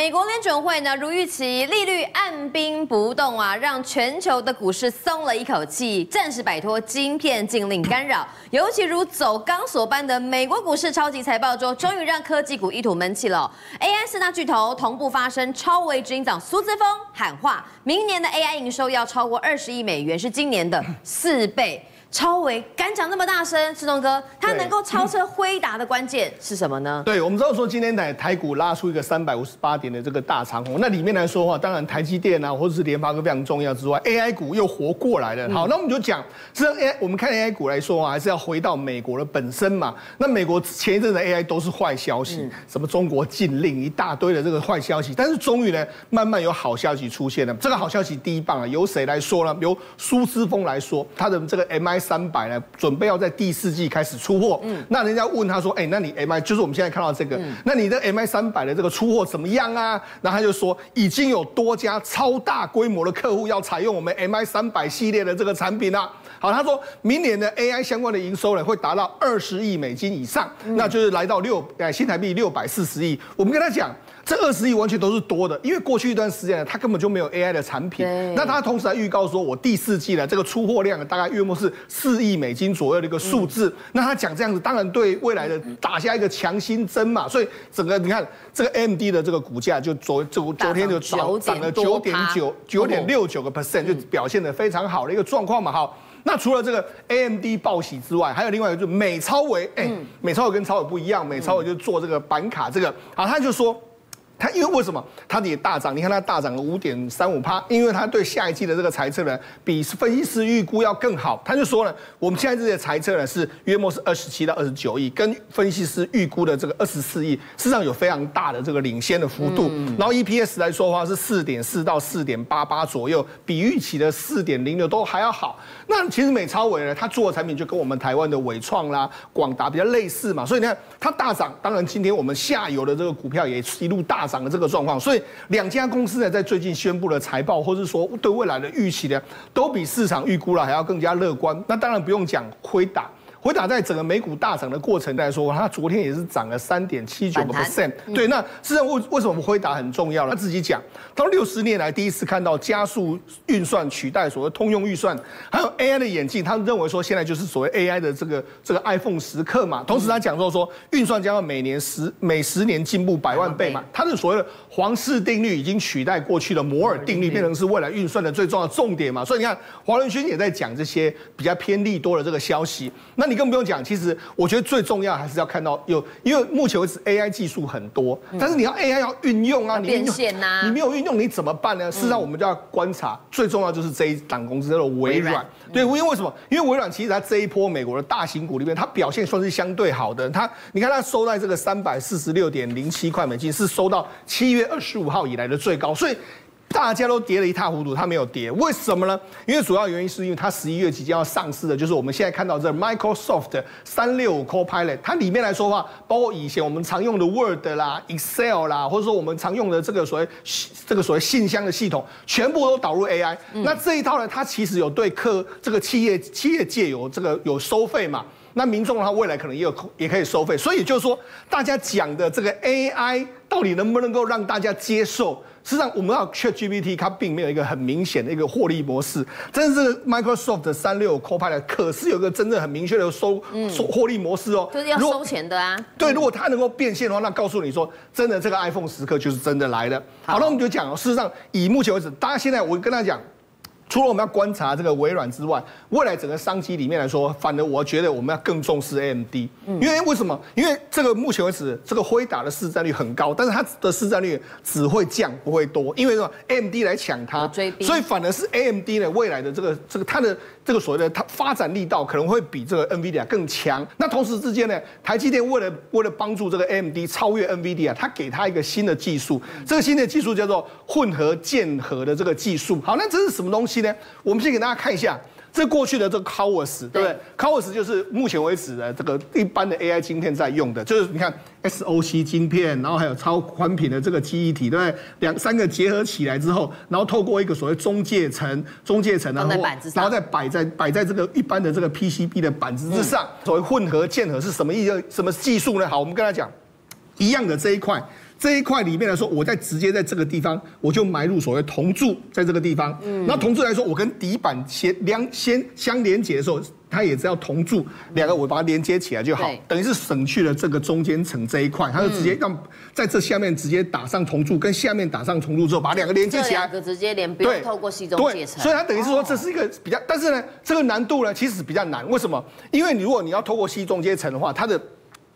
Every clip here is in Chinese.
美国联准会呢，如预期利率按兵不动啊，让全球的股市松了一口气，暂时摆脱晶片禁令干扰。尤其如走钢索般的美国股市超级财报周，终于让科技股一吐闷气了。AI 四大巨头同步发声，超微执行长苏姿丰喊话，明年的 AI 营收要超过二十亿美元，是今年的四倍。超维敢讲那么大声，志东哥，他能够超车辉达的关键是什么呢？对，我们知道说今天台台股拉出一个三百五十八点的这个大长红，那里面来说的话，当然台积电啊，或者是联发科非常重要之外，AI 股又活过来了。好，那我们就讲，实际上 AI，我们看 AI 股来说啊，还是要回到美国的本身嘛。那美国前一阵的 AI 都是坏消息，什么中国禁令一大堆的这个坏消息，但是终于呢，慢慢有好消息出现了。这个好消息第一棒啊，由谁来说呢？由苏姿丰来说，他的这个 MI。三百呢，准备要在第四季开始出货。嗯，那人家问他说：“哎、欸，那你 M I 就是我们现在看到这个，嗯、那你的 M I 三百的这个出货怎么样啊？”然后他就说：“已经有多家超大规模的客户要采用我们 M I 三百系列的这个产品了。”好，他说明年的 A I 相关的营收呢会达到二十亿美金以上，嗯、那就是来到六哎新台币六百四十亿。我们跟他讲。这二十亿完全都是多的，因为过去一段时间呢，它根本就没有 AI 的产品。那它同时还预告说，我第四季呢，这个出货量大概约莫是四亿美金左右的一个数字。嗯、那他讲这样子，当然对未来的打下一个强心针嘛。所以整个你看这个 AMD 的这个股价就昨昨昨天就涨涨了九点九九点六九个 percent，就表现的非常好的一个状况嘛。好，那除了这个 AMD 报喜之外，还有另外一个就是美超维。哎、欸，美超维跟超维不一样，美超维就做这个板卡这个。好，他就说。它因为为什么它也大涨？你看它大涨了五点三五趴，因为它对下一季的这个财测呢，比分析师预估要更好。他就说了，我们现在这些财测呢是约莫是二十七到二十九亿，跟分析师预估的这个二十四亿，事实上有非常大的这个领先的幅度。然后 EPS 来说的话是四点四到四点八八左右，比预期的四点零六都还要好。那其实美超伟呢，它做的产品就跟我们台湾的伟创啦、广达比较类似嘛，所以你看它大涨。当然今天我们下游的这个股票也一路大涨。的这个状况，所以两家公司呢，在最近宣布了财报，或者说对未来的预期呢，都比市场预估了还要更加乐观。那当然不用讲亏大。辉达在整个美股大涨的过程来说，它昨天也是涨了三点七九个 percent。对，那事实上为为什么我们辉达很重要呢？他自己讲，他说六十年来第一次看到加速运算取代所谓通用运算，还有 AI 的演进。他认为说现在就是所谓 AI 的这个这个 iPhone 时刻嘛。同时他讲说说运算将要每年十每十年进步百万倍嘛。他的所谓的皇室定律已经取代过去的摩尔定律，变成是未来运算的最重要的重点嘛。所以你看黄仁勋也在讲这些比较偏利多的这个消息。那你更不用讲，其实我觉得最重要还是要看到有，因为目前为止 AI 技术很多，但是你要 AI 要运用啊，你变现呐，你没有运用你怎么办呢？事实上我们就要观察，最重要就是这一档公司叫做微软。对，因为为什么？因为微软其实它这一波美国的大型股里面，它表现算是相对好的。它你看它收在这个三百四十六点零七块美金，是收到七月二十五号以来的最高，所以。大家都跌得一塌糊涂，它没有跌，为什么呢？因为主要原因是因为它十一月即将要上市的，就是我们现在看到这 Microsoft 三六五 Copilot，它里面来说的话，包括以前我们常用的 Word 啦、Excel 啦，或者说我们常用的这个所谓这个所谓信箱的系统，全部都导入 AI。嗯、那这一套呢，它其实有对客这个企业企业界有这个有收费嘛？那民众的话，未来可能也有也可以收费。所以就是说，大家讲的这个 AI 到底能不能够让大家接受？实际上，我们要 ChatGPT，它并没有一个很明显的一个获利模式。但是 Microsoft 的三六 Copilot 可是有一个真正很明确的收收获利模式哦，就是要收钱的啊。对，如果它能够变现的话，那告诉你说，真的这个 iPhone 时刻就是真的来了。好，那我们就讲哦，事实上，以目前为止，大家现在我跟大家讲。除了我们要观察这个微软之外，未来整个商机里面来说，反而我觉得我们要更重视 AMD，因为为什么？因为这个目前为止，这个辉达的市占率很高，但是它的市占率只会降不会多，因为什么？AMD 来抢它，所以反而是 AMD 呢未来的这个这个它的这个所谓的它发展力道可能会比这个 NVIDIA 更强。那同时之间呢，台积电为了为了帮助这个 AMD 超越 NVIDIA，它给它一个新的技术，这个新的技术叫做混合键合的这个技术。好，那这是什么东西？我们先给大家看一下，这过去的这个 CoWoS 对不对？CoWoS 就是目前为止的这个一般的 AI 晶片在用的，就是你看 SoC 晶片，然后还有超宽频的这个记忆体，对不对？两三个结合起来之后，然后透过一个所谓中介层，中介层，然后然后再摆在摆在这个一般的这个 PCB 的板子之上。所谓混合键合是什么意思？什么技术呢？好，我们跟他讲，一样的这一块。这一块里面来说，我在直接在这个地方，我就埋入所谓铜柱，在这个地方。嗯，那铜柱来说，我跟底板先两先相连接的时候。它也是要铜柱两个，我把它连接起来就好，等于是省去了这个中间层这一块，它就直接让在这下面直接打上铜柱，跟下面打上铜柱之后，把两个连接起来，两个直接连，不用透过矽中介层。所以它等于是说这是一个比较，但是呢，这个难度呢其实比较难，为什么？因为你如果你要透过矽中介层的话，它的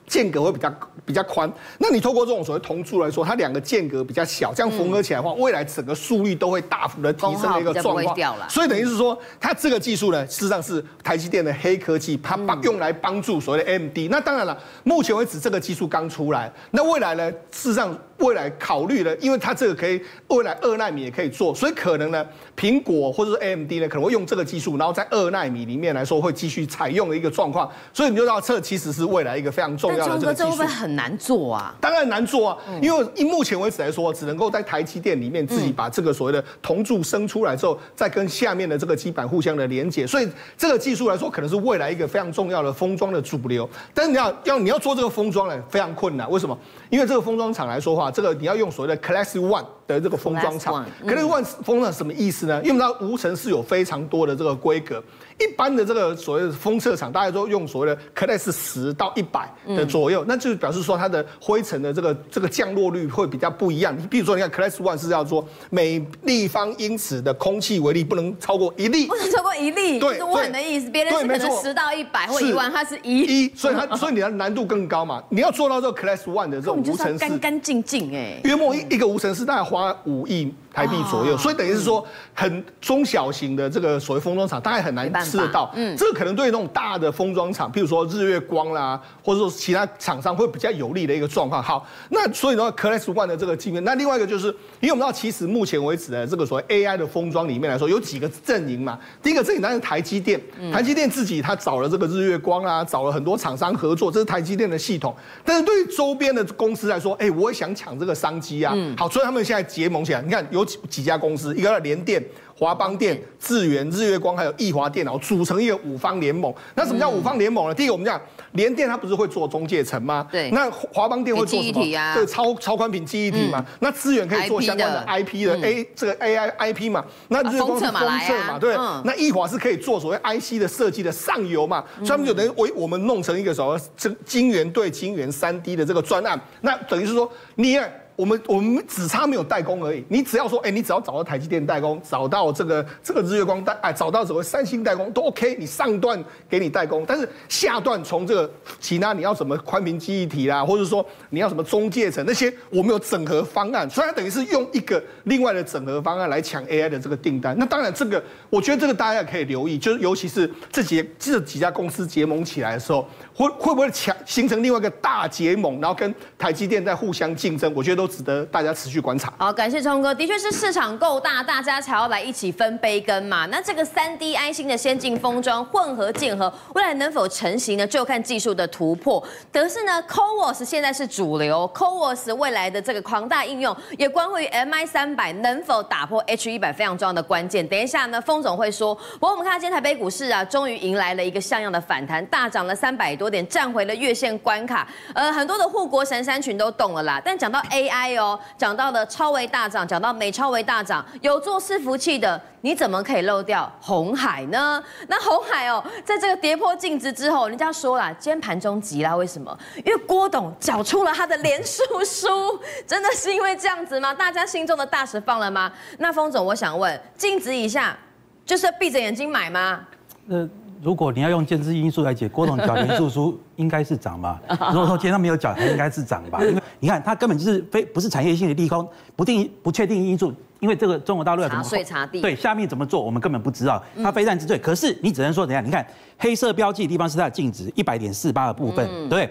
间隔会比较比较宽，那你透过这种所谓同柱来说，它两个间隔比较小，这样缝合起来的话，未来整个速率都会大幅的提升的一个状况。所以等于是说，它这个技术呢，事实上是台积电的黑科技，它帮用来帮助所谓的 AMD。那当然了，目前为止这个技术刚出来，那未来呢，事实上。未来考虑了，因为它这个可以未来二纳米也可以做，所以可能呢，苹果或者是 AMD 呢，可能会用这个技术，然后在二纳米里面来说会继续采用的一个状况。所以你就知道，这其实是未来一个非常重要的这个技术。这会不会很难做啊？当然难做啊，因为以目前为止来说，只能够在台积电里面自己把这个所谓的铜柱生出来之后，再跟下面的这个基板互相的连接。所以这个技术来说，可能是未来一个非常重要的封装的主流。但是你要要你要做这个封装呢，非常困难。为什么？因为这个封装厂来说话，这个你要用所谓的 Class One 的这个封装厂，Class One 封装什么意思呢？因为它无尘是有非常多的这个规格。一般的这个所谓的封测厂，大家都用所谓的 Class 十到一百的左右，那就表示说它的灰尘的这个这个降落率会比较不一样。你比如说，你看 Class One 是要说每立方英尺的空气微粒不能超过一粒，不能超过一粒，对，是万的意思。别人是可能十到一百或一万，它是一，所以它所以你的难度更高嘛。你要做到这个 Class One 的这种无尘室，干干净净哎，约莫一一个无尘室大概花五亿。台币左右，所以等于是说，很中小型的这个所谓封装厂，大概很难吃得到。嗯，这个可能对那种大的封装厂，譬如说日月光啦，或者说其他厂商会比较有利的一个状况。好，那所以呢，Class One 的这个晶片，那另外一个就是，因为我们知道，其实目前为止的这个所谓 AI 的封装里面来说，有几个阵营嘛。第一个阵营当然是台积电，台积电自己他找了这个日月光啊，找了很多厂商合作，这是台积电的系统。但是对于周边的公司来说，哎，我也想抢这个商机啊。好，所以他们现在结盟起来，你看有。几几家公司，一个叫联电、华邦电、智源、日月光，还有易华电脑，组成一个五方联盟。那什么叫五方联盟呢？第一个，我们讲联电，它不是会做中介层吗？对。那华邦电会做什么？啊、对，超超宽频记忆体嘛。嗯、那智源可以做相关的 IP 的 A 这个 AI IP 嘛。那日月光是封测嘛？对。那易华是可以做所谓 IC 的设计的上游嘛。所以他们就等于为我们弄成一个什么这晶圆对晶圆三 D 的这个专案。那等于是说你。我们我们只差没有代工而已。你只要说，哎，你只要找到台积电代工，找到这个这个日月光代，哎，找到所谓三星代工都 OK。你上段给你代工，但是下段从这个其他你要什么宽频记忆体啦，或者说你要什么中介层那些，我们有整合方案，所以它等于是用一个另外的整合方案来抢 AI 的这个订单。那当然这个，我觉得这个大家也可以留意，就是尤其是这几这几家公司结盟起来的时候。会会不会强形成另外一个大结盟，然后跟台积电在互相竞争？我觉得都值得大家持续观察。好，感谢聪哥，的确是市场够大，大家才要来一起分杯羹嘛。那这个三 D IC 的先进封装混合键合，未来能否成型呢？就看技术的突破。可是呢，CoWoS 现在是主流，CoWoS 未来的这个庞大应用，也关乎于 MI 三百能否打破 H 一百非常重要的关键。等一下呢，封总会说。不过我们看到今天台北股市啊，终于迎来了一个像样的反弹，大涨了三百多。多点站回了月线关卡，呃，很多的护国神山群都动了啦。但讲到 AI 哦，讲到的超微大涨，讲到美超微大涨，有做伺服器的，你怎么可以漏掉红海呢？那红海哦，在这个跌破净值之后，人家说了，今天盘中急啦，为什么？因为郭董缴出了他的连署书，真的是因为这样子吗？大家心中的大石放了吗？那封总，我想问，净值以下就是闭着眼睛买吗？嗯。如果你要用政治因素来解，郭董缴连署书应该是涨嘛？如果说今天他没有缴，他应该是涨吧？因为你看，它根本就是非不是产业性的利空，不定不确定因素。因为这个中国大陆要怎么查税查地？对，下面怎么做，我们根本不知道。它非战之罪，可是你只能说怎样？你看黑色标记的地方是它的净值一百点四八的部分，对不对？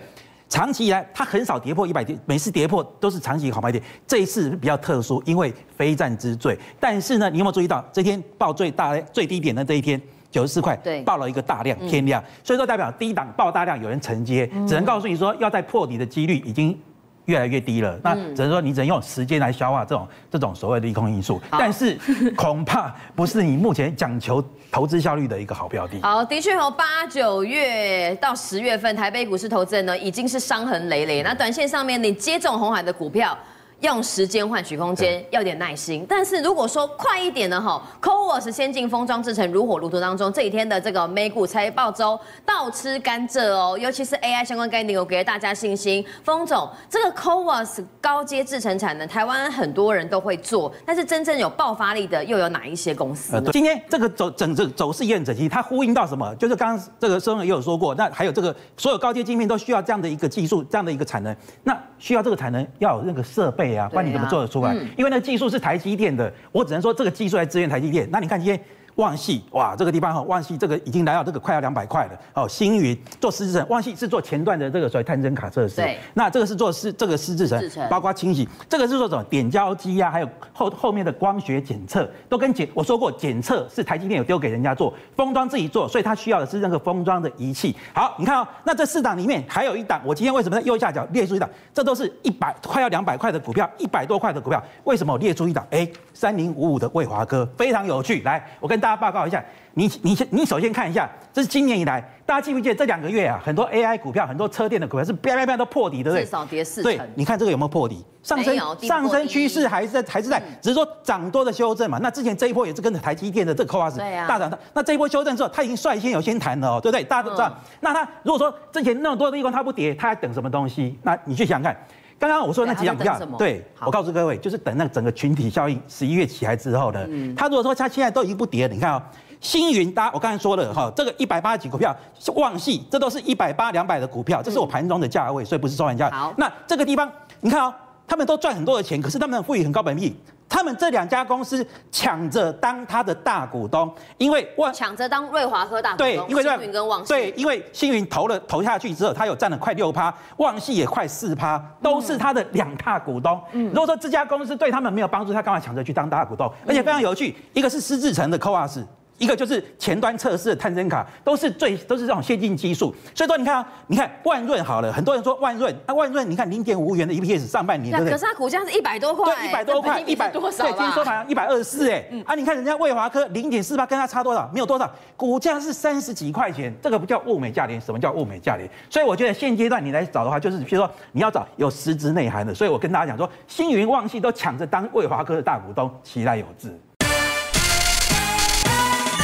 长期以来它很少跌破一百点，每次跌破都是长期好买点。这一次比较特殊，因为非战之罪。但是呢，你有没有注意到这天报最大最低点的这一天？九十四块，对，爆了一个大量天量，所以说代表低档爆大量，有人承接，只能告诉你说要再破底的几率已经越来越低了。那只能说你只能用时间来消化这种这种所谓的利空因素，但是 恐怕不是你目前讲求投资效率的一个好标的。好，的确哦，八九月到十月份台北股市投资人呢已经是伤痕累累。那短线上面你接中红海的股票。用时间换取空间，要点耐心。但是如果说快一点的哈，CoWoS 先进封装制成如火如荼当中，这几天的这个美股财报周倒吃甘蔗哦，尤其是 AI 相关概念，我给大家信心。封总，这个 CoWoS 高阶制成产能，台湾很多人都会做，但是真正有爆发力的又有哪一些公司？今天这个走整个走势也很整齐，它呼应到什么？就是刚刚这个生也有说过，那还有这个所有高阶晶片都需要这样的一个技术，这样的一个产能，那需要这个产能要有那个设备。啊，不然你怎么做得出来？因为那个技术是台积电的，我只能说这个技术来支援台积电。那你看今天。旺系哇，这个地方哈，旺系这个已经来到这个快要两百块了哦。星云做湿制程，旺系是做前段的这个所谓探针卡测试，对，那这个是做湿这个湿制程，包括清洗，这个是做什么点胶机啊，还有后后面的光学检测，都跟检我说过，检测是台积电有丢给人家做，封装自己做，所以它需要的是那个封装的仪器。好，你看哦，那这四档里面还有一档，我今天为什么在右下角列出一档？这都是一百快要两百块的股票，一百多块的股票，为什么我列出一档？哎，三零五五的卫华哥非常有趣，来，我跟大家报告一下。你你先，你首先看一下，这是今年以来，大家记不记得这两个月啊，很多 AI 股票，很多车电的股票是啪啪啪都破底，对不对？至少跌四成。对，你看这个有没有破底？上升上升趋势还是在还是在，只是说涨多的修正嘛。那之前这一波也是跟着台积电的这个 CoWoS 大涨，那这一波修正之后，它已经率先有先弹了哦，对不对？大家都知道。那它如果说之前那么多的地方它不跌，它还等什么东西？那你去想想看。刚刚我说那几档股票，对，我告诉各位，就是等那整个群体效应十一月起来之后的。他如果说他现在都已经不跌了，你看哦。星云，大家我刚才说了哈，这个一百八十几股票，旺系，这都是一百八两百的股票，这是我盘中的价位，所以不是收盘价。好，那这个地方你看哦，他们都赚很多的钱，可是他们赋予很高本益，他们这两家公司抢着当他的大股东，因为万抢着当瑞华科大股东，对，因为星云跟旺矽，对，因为星云投了投下去之后，他有占了快六趴，旺系也快四趴，都是他的两大股东。嗯，如果说这家公司对他们没有帮助，他干嘛抢着去当大股东？而且非常有趣，一个是施志成的 CoWoS 一个就是前端测试的探针卡，都是最都是这种先进技术，所以说你看啊，你看万润好了，很多人说万润，那万润你看零点五元的 EPS 上半年，对不对？可是它股价是一百多块，对，一百多块，一百多少？对，今天收盘一百二十四，哎，啊，你看人家魏华科零点四八，跟它差多少？没有多少，股价是三十几块钱，这个不叫物美价廉，什么叫物美价廉？所以我觉得现阶段你来找的话，就是比如说你要找有实质内涵的，所以我跟大家讲说，星云、旺矽都抢着当魏华科的大股东，其来有自。